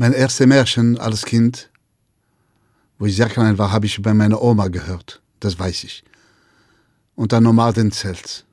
Mein erstes Märchen als Kind, wo ich sehr klein war, habe ich bei meiner Oma gehört. Das weiß ich. Unter Nomadenzelt.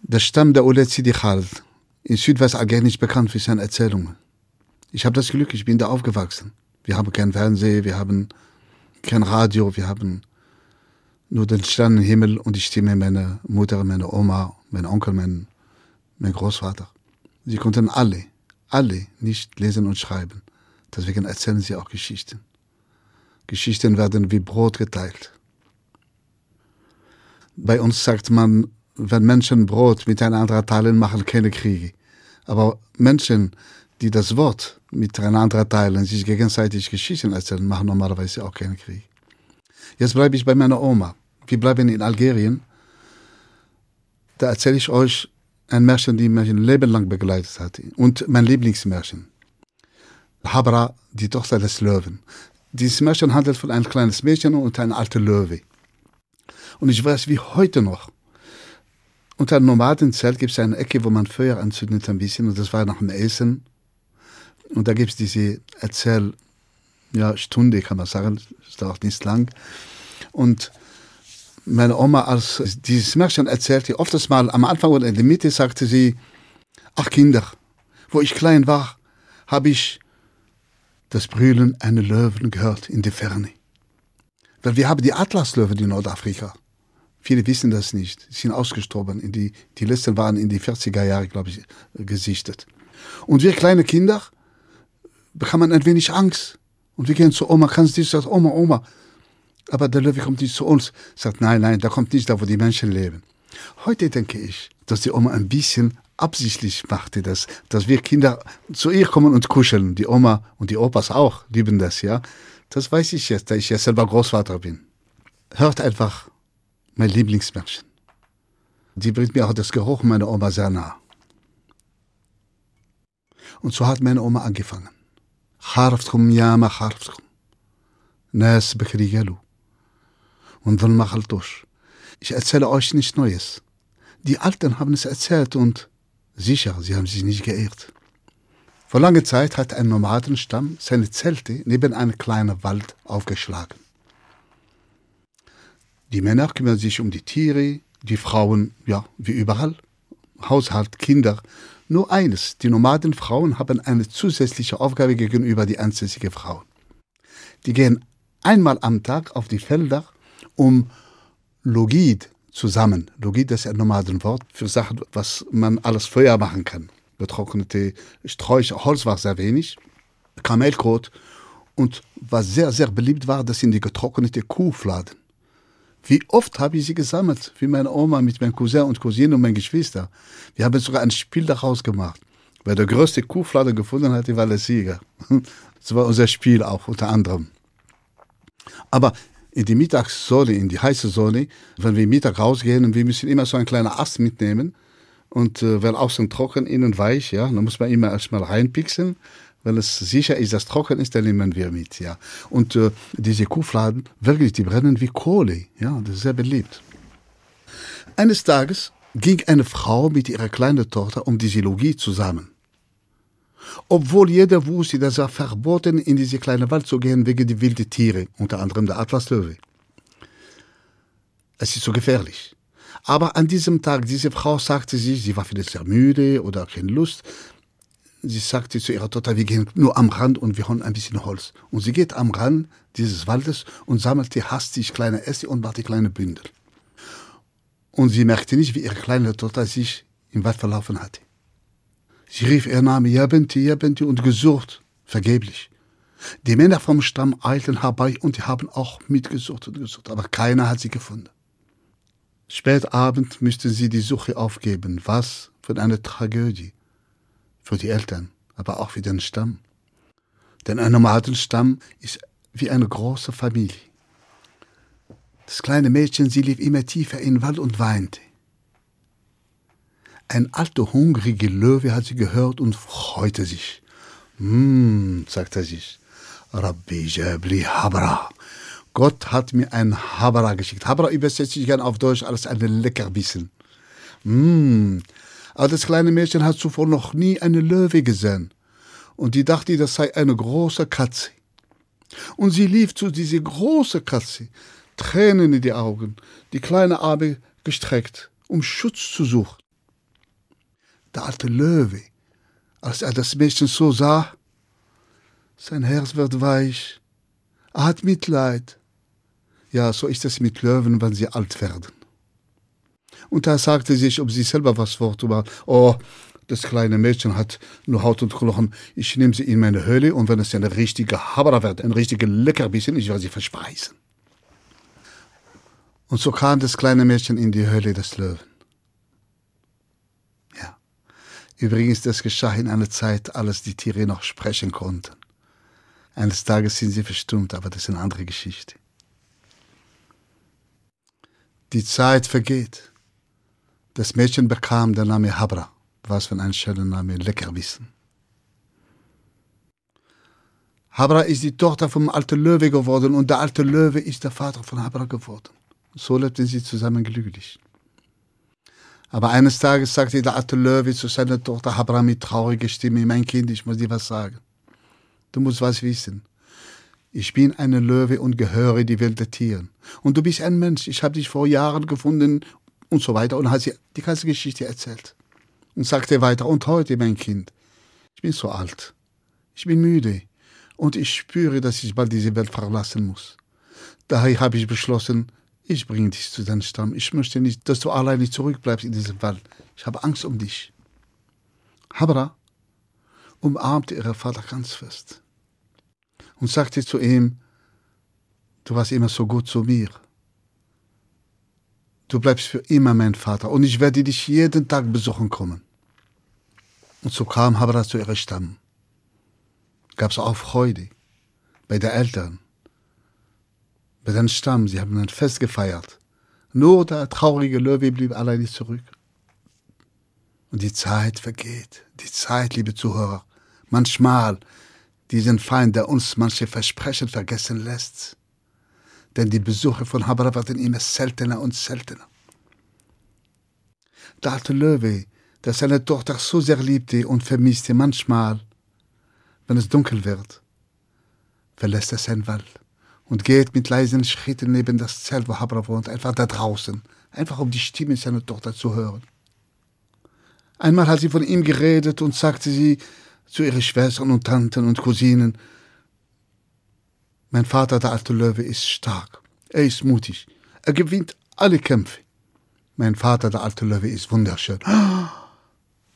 Der Stamm der Olet Sidi Khaled, in Südwestalgerien nicht bekannt für seine Erzählungen. Ich habe das Glück, ich bin da aufgewachsen. Wir haben kein Fernsehen, wir haben kein Radio, wir haben nur den Sternenhimmel und die Stimme meiner Mutter, meiner Oma, mein Onkel, mein, mein Großvater. Sie konnten alle, alle nicht lesen und schreiben. Deswegen erzählen sie auch Geschichten. Geschichten werden wie Brot geteilt. Bei uns sagt man, wenn Menschen Brot miteinander teilen, machen keine Kriege. Aber Menschen, die das Wort miteinander teilen, sich gegenseitig Geschichten erzählen, machen normalerweise auch keinen Krieg. Jetzt bleibe ich bei meiner Oma. Wir bleiben in Algerien. Da erzähle ich euch ein Märchen, die mich ein Leben lang begleitet hat. Und mein Lieblingsmärchen. Habra, die Tochter des Löwen. Dieses Märchen handelt von einem kleinen Mädchen und einem alten Löwe. Und ich weiß wie heute noch, unter einem Nomadenzelt gibt es eine Ecke, wo man Feuer anzündet ein bisschen und das war nach dem Essen. Und da gibt es diese Erzähl, ja, kann man sagen, ist auch nicht lang. Und meine Oma, als dieses Märchen erzählte, oftmals mal am Anfang oder in der Mitte sagte sie, ach Kinder, wo ich klein war, habe ich das Brüllen einer Löwen gehört in der Ferne. Weil wir haben die Atlaslöwen in Nordafrika. Viele wissen das nicht. Sie sind ausgestorben. In die, die letzten waren in die 40er Jahre, glaube ich, gesichtet. Und wir kleine Kinder bekamen ein wenig Angst. Und wir gehen zu Oma, kannst du sagen, Oma, Oma. Aber der Löwe kommt nicht zu uns. Sagt, nein, nein, der kommt nicht da, wo die Menschen leben. Heute denke ich, dass die Oma ein bisschen absichtlich machte das, dass wir Kinder zu ihr kommen und kuscheln. Die Oma und die Opas auch lieben das, ja. Das weiß ich jetzt, da ich ja selber Großvater bin. Hört einfach mein Lieblingsmärchen. Die bringt mir auch das Geruch meiner Oma sehr nah. Und so hat meine Oma angefangen. حارفتكم ياما حارفتكم ناس بكري قالوا und dann machaltosh. Ich erzähle euch nichts Neues. Die Alten haben es erzählt und sicher, sie haben sich nicht geirrt. Vor langer Zeit hat ein Nomadenstamm seine Zelte neben einem kleinen Wald aufgeschlagen. Die Männer kümmern sich um die Tiere, die Frauen, ja, wie überall, Haushalt, Kinder. Nur eines, die Nomadenfrauen haben eine zusätzliche Aufgabe gegenüber die ansässigen Frauen. Die gehen einmal am Tag auf die Felder, um Logid zu sammeln. Logid ist ein Nomadenwort für Sachen, was man alles Feuer machen kann. Getrocknete Sträucher, Holz war sehr wenig, Kamelkrot und was sehr, sehr beliebt war, das sind die getrocknete Kuhfladen. Wie oft habe ich sie gesammelt, wie meine Oma mit meinem Cousin und Cousine und meinen Geschwistern. Wir haben sogar ein Spiel daraus gemacht. Wer der größte Kuhflade gefunden hat, war der Sieger. Das war unser Spiel auch unter anderem. Aber in die Mittagssonne, in die heiße Sonne, wenn wir Mittag rausgehen und wir müssen immer so einen kleinen Ast mitnehmen und äh, weil außen trocken, innen weich, ja, dann muss man immer erstmal reinpixeln wenn es sicher ist, dass trocken ist, dann nehmen wir mit, ja. Und äh, diese Kuhfladen, wirklich, die brennen wie Kohle, ja, das ist sehr beliebt. Eines Tages ging eine Frau mit ihrer kleinen Tochter um die Silogie zusammen. Obwohl jeder wusste, dass er verboten in diese kleine Wald zu gehen wegen der wilden Tiere, unter anderem der Atlaslöwe. Es ist so gefährlich. Aber an diesem Tag, diese Frau sagte sich, sie war vielleicht sehr müde oder keine Lust, sie sagte zu ihrer Tochter, wir gehen nur am Rand und wir holen ein bisschen Holz. Und sie geht am Rand dieses Waldes und sammelte hastig kleine Äste und machte kleine Bündel. Und sie merkte nicht, wie ihre kleine Tochter sich im Wald verlaufen hatte. Sie rief ihr Name Jabenti, Jabenti und gesucht, vergeblich. Die Männer vom Stamm eilten herbei und haben auch mitgesucht und gesucht, aber keiner hat sie gefunden. Spät Abend müssten sie die Suche aufgeben. Was für eine Tragödie für die Eltern, aber auch für den Stamm. Denn ein Nomadenstamm ist wie eine große Familie. Das kleine Mädchen, sie lief immer tiefer in den Wald und weinte. Ein alter, hungriger Löwe hat sie gehört und freute sich. Hm, sagte er sich, Rabbi Jabli Habra. Gott hat mir ein Habra geschickt. Habra übersetzt sich gern auf Deutsch als ein Leckerbissen. Hm, aber das kleine Mädchen hat zuvor noch nie eine Löwe gesehen. und die dachte, das sei eine große Katze. Und sie lief zu dieser großen Katze, Tränen in die Augen, die kleine Arme gestreckt, um Schutz zu suchen. Der alte Löwe, als er das Mädchen so sah, sein Herz wird weich, er hat Mitleid. Ja, so ist es mit Löwen, wenn sie alt werden. Und er sagte sich, ob sie selber was vortun. Oh, das kleine Mädchen hat nur Haut und Knochen. Ich nehme sie in meine Höhle und wenn es eine richtige Habera wird, ein richtiger Leckerbissen, ich werde sie verspeisen. Und so kam das kleine Mädchen in die Höhle des Löwen. Ja. Übrigens, das geschah in einer Zeit, als die Tiere noch sprechen konnten. Eines Tages sind sie verstummt, aber das ist eine andere Geschichte. Die Zeit vergeht. Das Mädchen bekam den Namen Habra. Was für ein schöner Name, Leckerbissen. Habra ist die Tochter vom alten Löwe geworden und der alte Löwe ist der Vater von Habra geworden. So lebten sie zusammen glücklich. Aber eines Tages sagte der alte Löwe zu seiner Tochter Habra mit trauriger Stimme, mein Kind, ich muss dir was sagen. Du musst was wissen. Ich bin eine Löwe und gehöre die Welt der Tieren. Und du bist ein Mensch. Ich habe dich vor Jahren gefunden und so weiter. Und hat sie die ganze Geschichte erzählt. Und sagte weiter, und heute, mein Kind, ich bin so alt. Ich bin müde. Und ich spüre, dass ich bald diese Welt verlassen muss. Daher habe ich beschlossen, ich bringe dich zu deinem Stamm. Ich möchte nicht, dass du alleine zurückbleibst in diesem Wald. Ich habe Angst um dich. Habra umarmte ihren Vater ganz fest und sagte zu ihm, du warst immer so gut zu mir. Du bleibst für immer mein Vater und ich werde dich jeden Tag besuchen kommen. Und so kam Habra zu ihrem Stamm. Gab es auch Freude bei den Eltern, bei dem Stamm. Sie haben ein Fest gefeiert. Nur der traurige Löwe blieb alleine zurück. Und die Zeit vergeht. Die Zeit, liebe Zuhörer. Manchmal diesen Feind, der uns manche Versprechen vergessen lässt. Denn die Besuche von Habra werden immer seltener und seltener. Der alte Löwe, der seine Tochter so sehr liebte und vermisste, manchmal, wenn es dunkel wird, verlässt er seinen Wald und geht mit leisen Schritten neben das Zelt, wo Habra wohnt, einfach da draußen, einfach um die Stimme seiner Tochter zu hören. Einmal hat sie von ihm geredet und sagte sie, zu ihren Schwestern und Tanten und Cousinen. Mein Vater, der alte Löwe, ist stark. Er ist mutig. Er gewinnt alle Kämpfe. Mein Vater, der alte Löwe, ist wunderschön.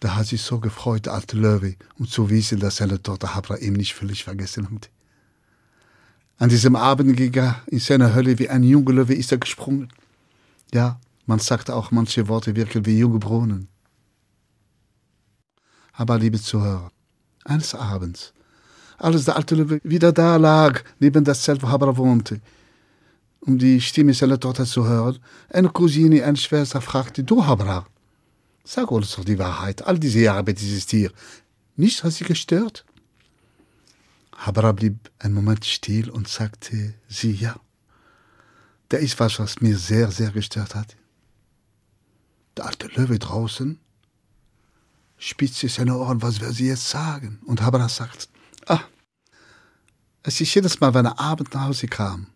Da hat sich so gefreut, der alte Löwe, um zu wissen, dass seine Tochter Habra ihm nicht völlig vergessen hat. An diesem Abend ging er in seiner Hölle wie ein junger Löwe ist er gesprungen. Ja, man sagt auch manche Worte wirken wie junge Brunnen. Aber liebe Zuhörer, eines Abends, als der alte Löwe wieder da lag, neben das Zelt, wo Habra wohnte, um die Stimme seiner Tochter zu hören, eine Cousine, eine Schwester fragte, du Habra, sag uns doch die Wahrheit, all diese Jahre bei dieses Tier, nichts hat sie gestört? Habra blieb einen Moment still und sagte, sie ja. Da ist was, was mir sehr, sehr gestört hat. Der alte Löwe draußen spitzte seine Ohren, was will sie jetzt sagen? Und Habra sagt, ah, es ist jedes Mal, wenn er abends nach Hause kam,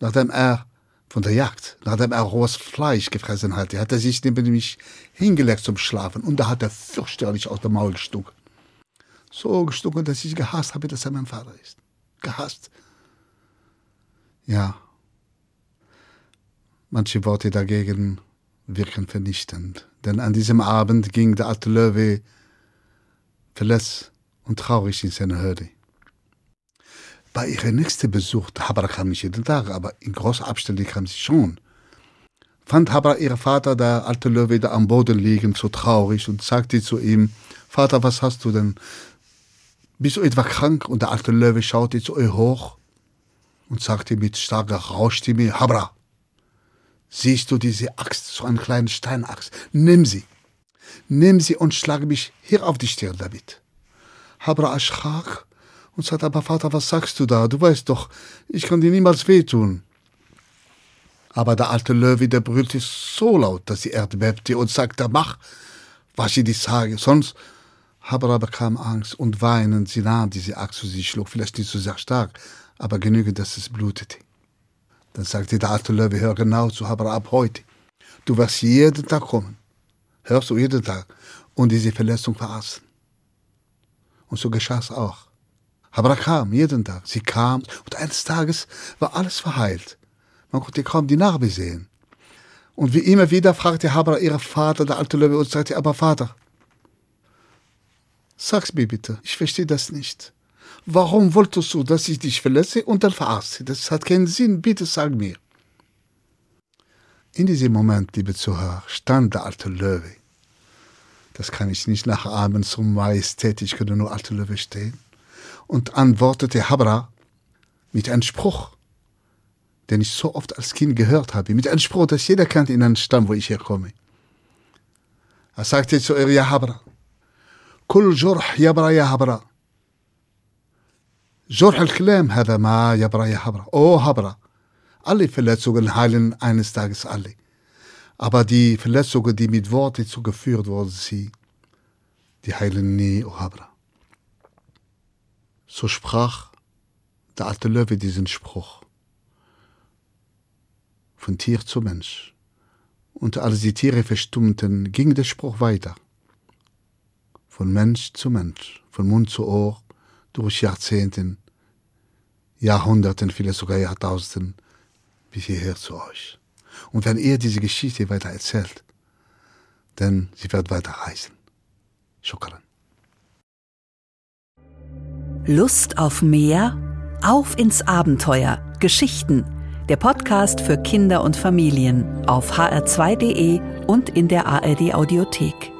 nachdem er von der Jagd, nachdem er rohes Fleisch gefressen hatte, hat er sich neben mich hingelegt zum Schlafen und da hat er fürchterlich aus dem Maul gestunken. So gestunken, dass ich gehasst habe, dass er mein Vater ist. Gehasst. Ja. Manche Worte dagegen wirken vernichtend. Denn an diesem Abend ging der alte Löwe verletzt und traurig in seine Hürde. Bei ihrem nächsten Besuch, Habra kam nicht jeden Tag, aber in großer Abstände kam sie schon, fand Habra ihr Vater, der alte Löwe, da am Boden liegen, so traurig und sagte zu ihm, Vater, was hast du denn? Bist du etwa krank? Und der alte Löwe schaute zu ihr hoch und sagte mit starker Rauschstimme, Habra, Siehst du diese Axt, so eine kleine Steinaxt? Nimm sie. Nimm sie und schlage mich hier auf die Stirn damit. Habra erschrak und sagte, aber Vater, was sagst du da? Du weißt doch, ich kann dir niemals wehtun. Aber der alte Löwe, der brüllte so laut, dass die Erde bebte und sagte, mach, was ich dir sage, sonst Habra bekam Angst und weinend, sie nahm diese Axt zu sich, schlug vielleicht nicht so sehr stark, aber genügend, dass es blutete. Dann sagte der alte Löwe, hör genau zu, Habra, ab heute. Du wirst jeden Tag kommen. Hörst du jeden Tag. Und diese Verletzung verarzten. Und so geschah es auch. Habra kam jeden Tag. Sie kam und eines Tages war alles verheilt. Man konnte kaum die Narbe sehen. Und wie immer wieder fragte Habra ihren Vater, der alte Löwe, und sagte, aber Vater, sag's mir bitte, ich verstehe das nicht. Warum wolltest du, dass ich dich verletze und dann verarzte? Das hat keinen Sinn, bitte sag mir. In diesem Moment, liebe Zuhörer, stand der alte Löwe. Das kann ich nicht nachahmen, so majestätisch könnte nur alte Löwe stehen. Und antwortete Habra mit einem Spruch, den ich so oft als Kind gehört habe, mit einem Spruch, das jeder kennt in einem Stamm, wo ich herkomme. Er sagte zu ihr, ja Habra, كل جرح يبرى يا هبرة جرح الكلام هذا ما يبرى يا هبرة Oh Habra, alle Verletzungen heilen eines Tages alle. Aber die Verletzungen, die mit Worten zugeführt wurden, sie, die heilen nie, O Habra. So sprach der alte Löwe diesen Spruch von Tier zu Mensch. Und als die Tiere verstummten, ging der Spruch weiter. Von Mensch zu Mensch, von Mund zu Ohr, durch Jahrzehnten, Jahrhunderten, vielleicht sogar Jahrtausenden, bis hierher zu euch. Und wenn ihr diese Geschichte weiter erzählt, dann sie wird weiter reisen. Shukran. Lust auf mehr? Auf ins Abenteuer. Geschichten der Podcast für Kinder und Familien auf hr2.de und in der ARD Audiothek.